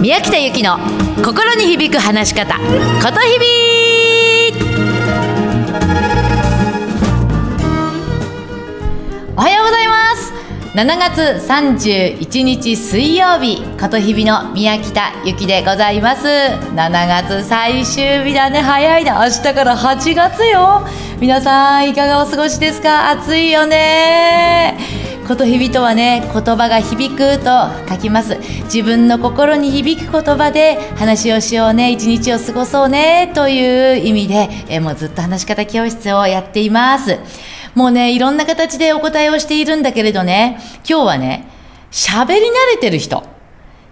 宮北由紀の心に響く話し方ことひびおはようございます。7月31日水曜日ことひびの宮北由紀でございます。7月最終日だね。早いな明日から8月よ。皆さんいかがお過ごしですか？暑いよね。ことひびとはね言葉が響くと書きます。自分の心に響く言葉で話をしようね一日を過ごそうねという意味でえもうずっと話し方教室をやっています。もうねいろんな形でお答えをしているんだけれどね今日はね喋り慣れてる人。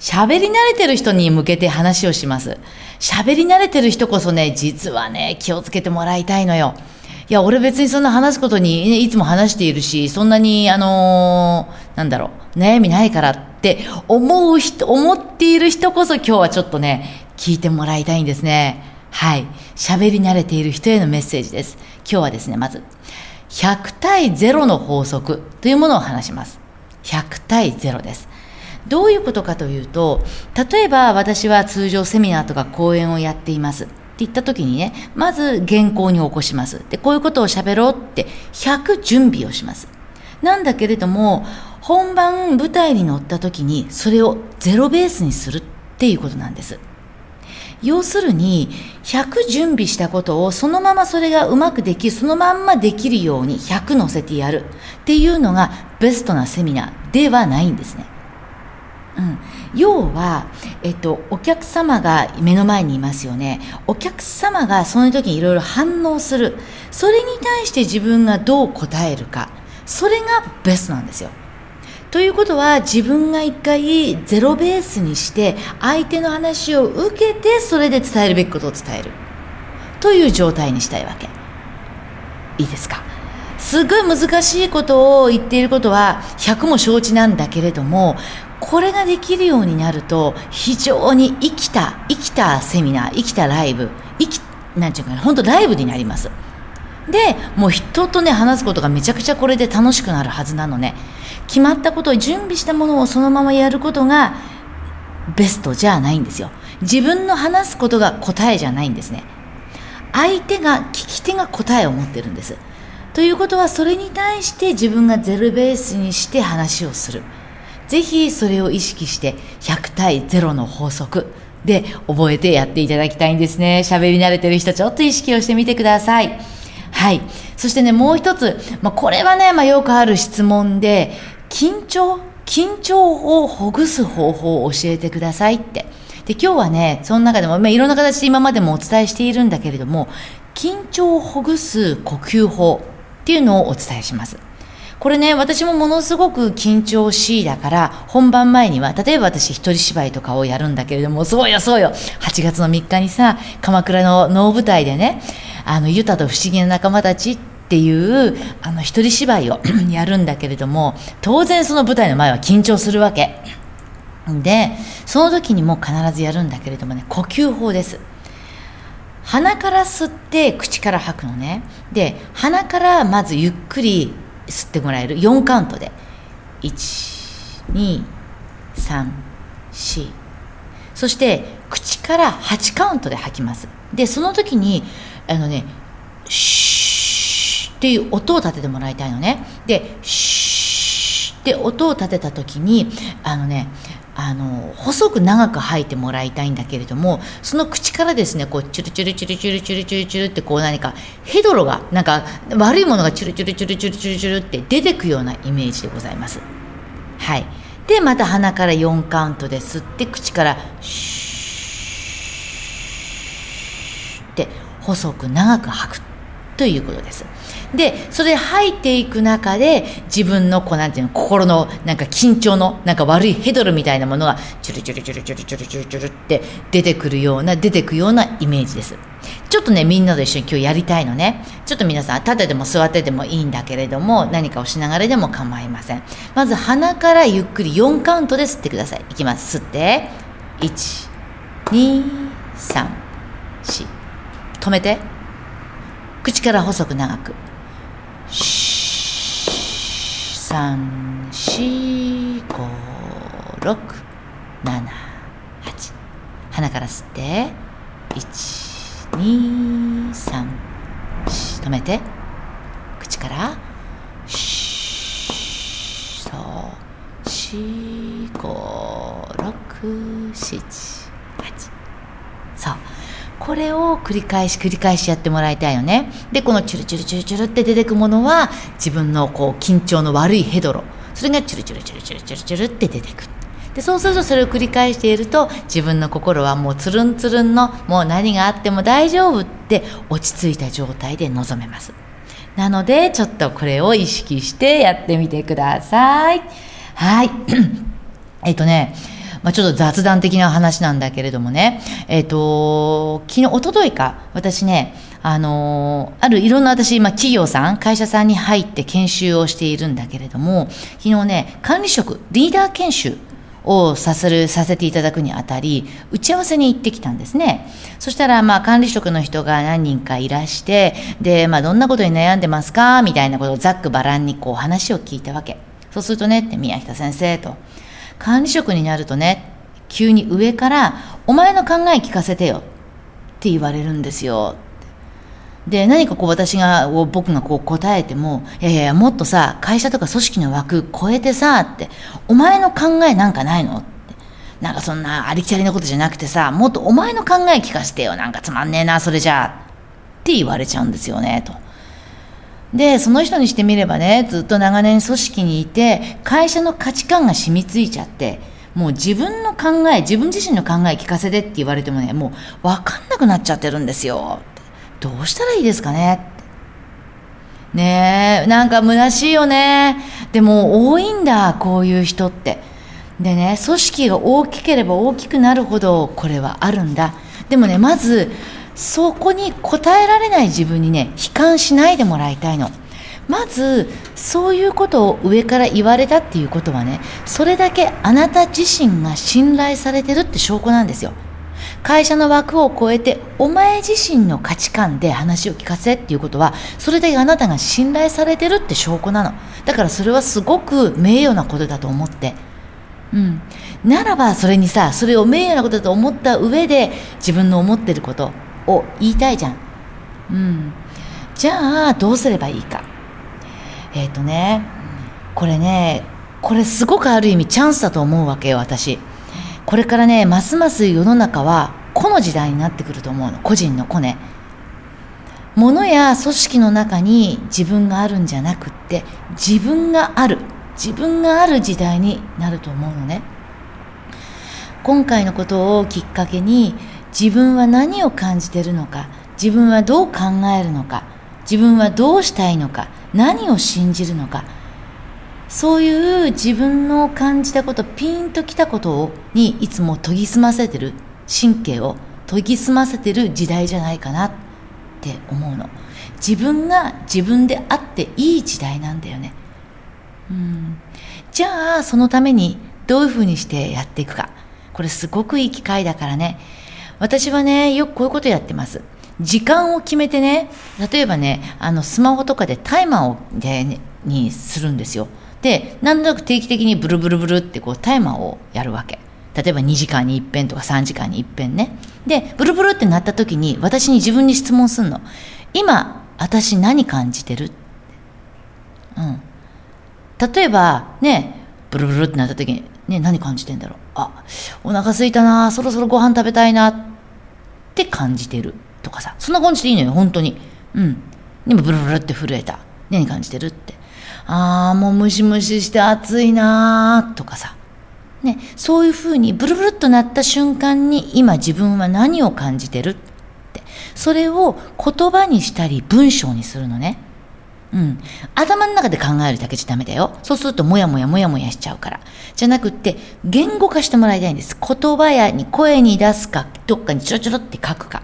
喋り慣れてる人に向けて話をします。喋り慣れてる人こそね実はね気をつけてもらいたいのよ。いや、俺別にそんな話すことに、いつも話しているし、そんなに、あのー、なんだろう、悩みないからって思う人、思っている人こそ今日はちょっとね、聞いてもらいたいんですね。はい。喋り慣れている人へのメッセージです。今日はですね、まず、100対0の法則というものを話します。100対0です。どういうことかというと、例えば私は通常セミナーとか講演をやっています。って言った時にね、まず原稿に起こします。で、こういうことを喋ろうって100準備をします。なんだけれども、本番舞台に乗った時にそれをゼロベースにするっていうことなんです。要するに100準備したことをそのままそれがうまくできそのまんまできるように100乗せてやるっていうのがベストなセミナーではないんですね。うん、要は、えっと、お客様が目の前にいますよね。お客様がその時にいろいろ反応する。それに対して自分がどう答えるか。それがベストなんですよ。ということは自分が一回ゼロベースにして相手の話を受けてそれで伝えるべきことを伝えるという状態にしたいわけいいですか？すごい難しいことを言っていることは100も承知なんだけれどもこれができるようになると非常に生きた生きたセミナー生きたライブ生きなんていうか本当ライブになります。でもう人とね話すことがめちゃくちゃこれで楽しくなるはずなのね。決まったことを準備したものをそのままやることがベストじゃないんですよ。自分の話すことが答えじゃないんですね。相手が聞き手が答えを持ってるんです。ということはそれに対して自分がゼロベースにして話をする。ぜひそれを意識して100対0の法則で覚えてやっていただきたいんですね。喋り慣れてる人ちょっと意識をしてみてください。はい。そしてね、もう一つ、まあ、これはね、まあ、よくある質問で、緊張緊張をほぐす方法を教えてくださいって。で、今日はね、その中でも、まあ、いろんな形で今までもお伝えしているんだけれども、緊張をほぐす呼吸法っていうのをお伝えします。これね、私もものすごく緊張しいだから、本番前には、例えば私一人芝居とかをやるんだけれども、そうよそうよ、8月の3日にさ、鎌倉の能舞台でね、あの、ユタと不思議な仲間たちっていうあの一人芝居を やるんだけれども当然その舞台の前は緊張するわけ。でその時にも必ずやるんだけれどもね呼吸法です。鼻から吸って口から吐くのね。で鼻からまずゆっくり吸ってもらえる。4カウントで。1234そして口から8カウントで吐きます。でその時にあのねシューっていう音を立ててもらいたいのね。でシューって音を立てた時にあのねあの細く長く吐いてもらいたいんだけれどもその口からですねこうチュルチュルチュルチュルチュルチュルチュルってこう何かヘドロがなんか悪いものがチュルチュルチュルチュルチュルチュルって出てくようなイメージでございます。はい。でまた鼻から4カウントで吸って口からシューって細く長く吐くということです。でそれで吐いていく中で自分のこうなんていうの心のなんか緊張のなんか悪いヘドロみたいなものがチュルチュルチュルチュルチュルチュルチュルって出てくるような出てくようなイメージです。ちょっとねみんなと一緒に今日やりたいのね。ちょっと皆さん立てても座っててもいいんだけれども何かをしながらでも構いません。まず鼻からゆっくり4カウントで吸ってください。いきます。吸って。1234止めて。口から細く長く。3、4、5、6、7、8。鼻から吸って。123止めて口から。そう。4567そうこれを繰り返し繰り返しやってもらいたいよね。でこのチュルチュルチュルチュルって出てくものは自分のこう緊張の悪いヘドロ。それがチュルチュルチュルチュルチュルチュルって出てくる。でそうするとそれを繰り返していると自分の心はもうつるんつるんのもう何があっても大丈夫って落ち着いた状態で臨めます。なのでちょっとこれを意識してやってみてください。はい。えっとねまあ、ちょっと雑談的な話なんだけれどもね、えっ、ー、と、昨日、一昨日か、私ね、あのあるいろんな私、ま、企業さん、会社さんに入って研修をしているんだけれども、昨日ね、管理職、リーダー研修をさせる、させていただくにあたり、打ち合わせに行ってきたんですね。そしたら、まあ、管理職の人が何人かいらして、で、まあ、どんなことに悩んでますか？みたいなことをざっくばらんにこう話を聞いたわけ。そうするとね、って宮下先生と、管理職になるとね、急に上から、お前の考え聞かせてよって言われるんですよ。で、何かこう私が、僕がこう答えても、いやいや、もっとさ、会社とか組織の枠超えてさ、って、お前の考えなんかないの？って。なんかそんなありきたりなことじゃなくてさ、もっとお前の考え聞かせてよ。なんかつまんねえな、それじゃあ。って言われちゃうんですよね、と。で、その人にしてみればね、ずっと長年組織にいて、会社の価値観が染みついちゃって、もう自分の考え、自分自身の考え聞かせてって言われてもね、もう分かんなくなっちゃってるんですよ。どうしたらいいですかねねえ、なんか虚しいよね。でも多いんだ、こういう人って。でね、組織が大きければ大きくなるほどこれはあるんだ。でもね、まず、そこに応えられない自分にね悲観しないでもらいたいの。まずそういうことを上から言われたっていうことはねそれだけあなた自身が信頼されてるって証拠なんですよ。会社の枠を超えてお前自身の価値観で話を聞かせっていうことはそれだけあなたが信頼されてるって証拠なの。だからそれはすごく名誉なことだと思って。うん。ならばそれにさそれを名誉なことだと思った上で自分の思ってることを言いたいじゃん。うん。じゃあ、どうすればいいか。えっ、ー、とね、これね、これすごくある意味チャンスだと思うわけよ、私。これからね、ますます世の中は個の時代になってくると思うの。個人の個ね。物や組織の中に自分があるんじゃなくって、自分がある。自分がある時代になると思うのね。今回のことをきっかけに自分は何を感じてるのか自分はどう考えるのか自分はどうしたいのか何を信じるのかそういう自分の感じたことピンときたことをにいつも研ぎ澄ませてる神経を研ぎ澄ませてる時代じゃないかなって思うの。自分が自分であっていい時代なんだよね。うん。じゃあそのためにどういうふうにしてやっていくか。これすごくいい機会だからね。私はね、よくこういうことやってます。時間を決めてね、例えばね、あの、スマホとかでタイマーを、で、ね、にするんですよ。で、なんとなく定期的にブルブルブルってこうタイマーをやるわけ。例えば2時間に一遍とか3時間に一遍ね。で、ブルブルってなった時に私に自分に質問すんの。今、私何感じてる？うん。例えば、ね、ブルブルってなった時に、ね、何感じてんだろう？お腹すいたな、そろそろご飯食べたいなって感じてるとかさ、そんな感じでいいのよ、本当に。うん。でもブルブルって震えた。何感じてるって。ああ、もうムシムシして暑いなとかさ。ね、そういうふうにブルブルっとなった瞬間に今自分は何を感じてるって。それを言葉にしたり文章にするのね。うん。頭の中で考えるだけじゃダメだよ。そうするともやもやもやもやしちゃうから。じゃなくって、言語化してもらいたいんです。言葉やに声に出すか、どっかにちょろちょろって書くか。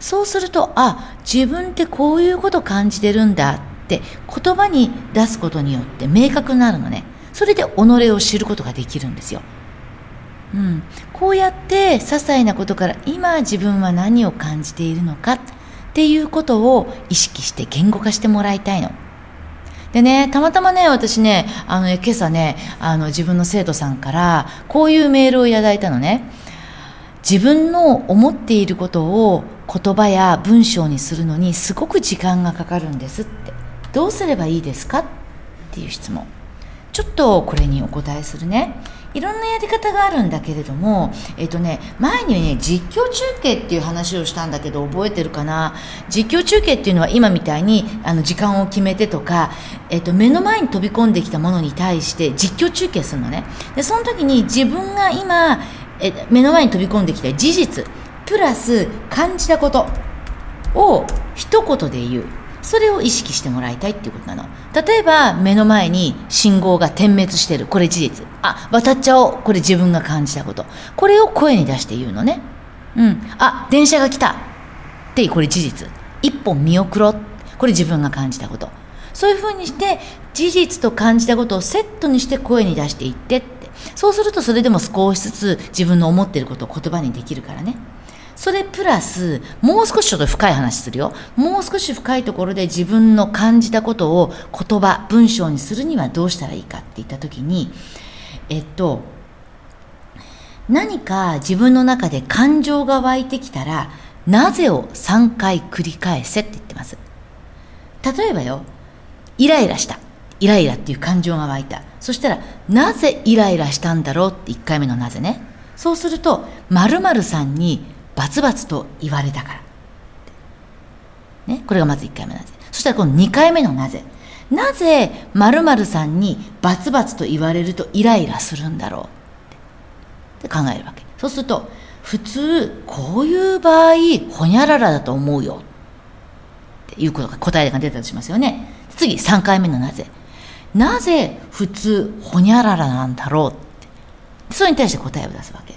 そうすると、あ、自分ってこういうこと感じてるんだって言葉に出すことによって明確になるのね。それで己を知ることができるんですよ。うん。こうやって些細なことから今自分は何を感じているのか。っていうことを意識して言語化してもらいたいの。でね、たまたまね、私ね、あの、ね今朝ね、あの、自分の生徒さんから、こういうメールをいただいたのね。自分の思っていることを言葉や文章にするのにすごく時間がかかるんですってどうすればいいですか？っていう質問ちょっとこれにお答えするねいろんなやり方があるんだけれども、えっ、とね、前にね、実況中継っていう話をしたんだけど、覚えてるかな？実況中継っていうのは今みたいに、あの、時間を決めてとか、えっ、と、目の前に飛び込んできたものに対して実況中継するのね。で、その時に自分が今、え目の前に飛び込んできた事実、プラス感じたことを一言で言う。それを意識してもらいたいっていうことなの。例えば、目の前に信号が点滅してる。これ事実。あ、渡っちゃおう。これ自分が感じたこと。これを声に出して言うのね。うん。あ、電車が来た。ってこれ事実。一本見送ろう。これ自分が感じたこと。そういうふうにして、事実と感じたことをセットにして声に出していってって。そうするとそれでも少しずつ自分の思ってることを言葉にできるからね。それプラス、もう少しちょっと深い話するよ。もう少し深いところで自分の感じたことを言葉、文章にするにはどうしたらいいかって言った時に、えっと、何か自分の中で感情が湧いてきたら、なぜを3回繰り返せって言ってます。例えばよ、イライラした。イライラっていう感情が湧いた。そしたら、なぜイライラしたんだろうって1回目のなぜね。そうすると、〇〇さんにバツバツと言われたから。ね、これがまず1回目のなぜ。そしたらこの2回目のなぜ？なぜ〇〇さんにバツバツと言われるとイライラするんだろうって考えるわけ。そうすると、普通、こういう場合、ほにゃららだと思うよ。っていうことが答えが出たとしますよね。次、3回目のなぜ。なぜ普通、ほにゃららなんだろうって。それに対して答えを出すわけ。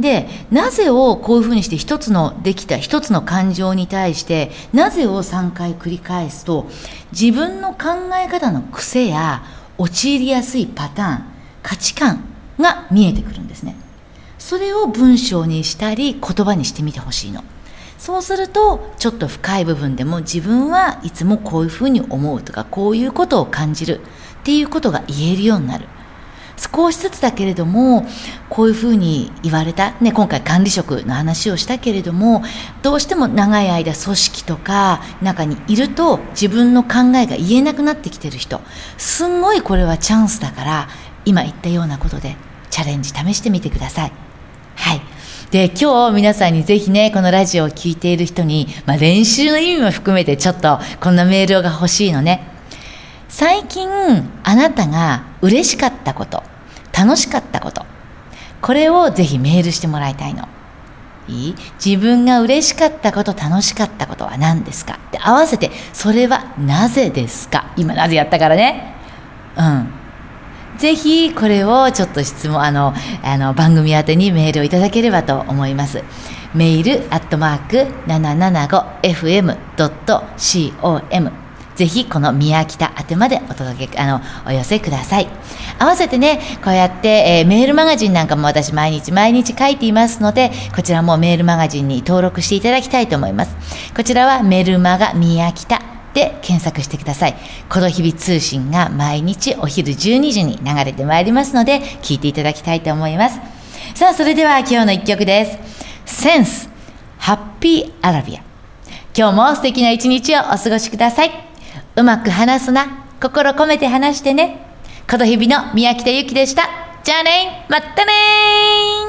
で、なぜをこういうふうにして一つのできた一つの感情に対して、なぜを3回繰り返すと、自分の考え方の癖や陥りやすいパターン、価値観が見えてくるんですね。それを文章にしたり言葉にしてみてほしいの。そうすると、ちょっと深い部分でも自分はいつもこういうふうに思うとか、こういうことを感じるっていうことが言えるようになる。少しずつだけれども、こういうふうに言われた、ね、今回管理職の話をしたけれども、どうしても長い間組織とか中にいると自分の考えが言えなくなってきてる人、すんごいこれはチャンスだから、今言ったようなことでチャレンジ試してみてください。はい。で、今日皆さんにぜひね、このラジオを聴いている人に、まあ、練習の意味も含めてちょっとこんなメールが欲しいのね。最近あなたが嬉しかったこと、楽しかったこと、これをぜひメールしてもらいたいの。いい？自分が嬉しかったこと、楽しかったことは何ですか？で合わせて、それはなぜですか？今なぜやったからね。うん。ぜひこれをちょっと質問、あの、あの番組宛てにメールをいただければと思います。メールアットマーク 775fm.com ぜひこの宮北宛てまでお届け、あの、お寄せください。合わせてね、こうやって、えー、メールマガジンなんかも私毎日毎日書いていますので、こちらもメールマガジンに登録していただきたいと思います。こちらはメルマガ宮北で検索してください。この日々通信が毎日お昼12時に流れてまいりますので、聞いていただきたいと思います。さあ、それでは今日の一曲です。センス、ハッピーアラビア。今日も素敵な一日をお過ごしください。うまく話すな。心込めて話してね。この日々の宮北ゆきでした。じゃあねまたね